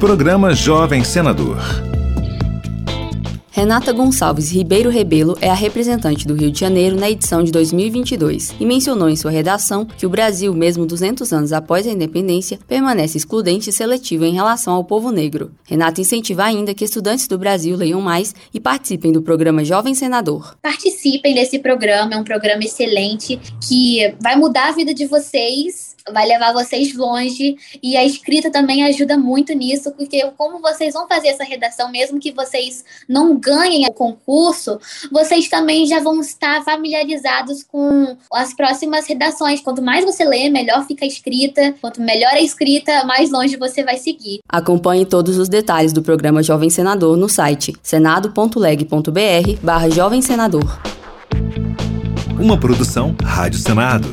Programa Jovem Senador. Renata Gonçalves Ribeiro Rebelo é a representante do Rio de Janeiro na edição de 2022 e mencionou em sua redação que o Brasil, mesmo 200 anos após a independência, permanece excludente e seletivo em relação ao povo negro. Renata incentiva ainda que estudantes do Brasil leiam mais e participem do programa Jovem Senador. Participem desse programa, é um programa excelente que vai mudar a vida de vocês vai levar vocês longe e a escrita também ajuda muito nisso, porque como vocês vão fazer essa redação, mesmo que vocês não ganhem o concurso, vocês também já vão estar familiarizados com as próximas redações. Quanto mais você lê, melhor fica a escrita. Quanto melhor a escrita, mais longe você vai seguir. Acompanhe todos os detalhes do programa Jovem Senador no site senado.leg.br barra Jovem Senador. Uma produção Rádio Senado.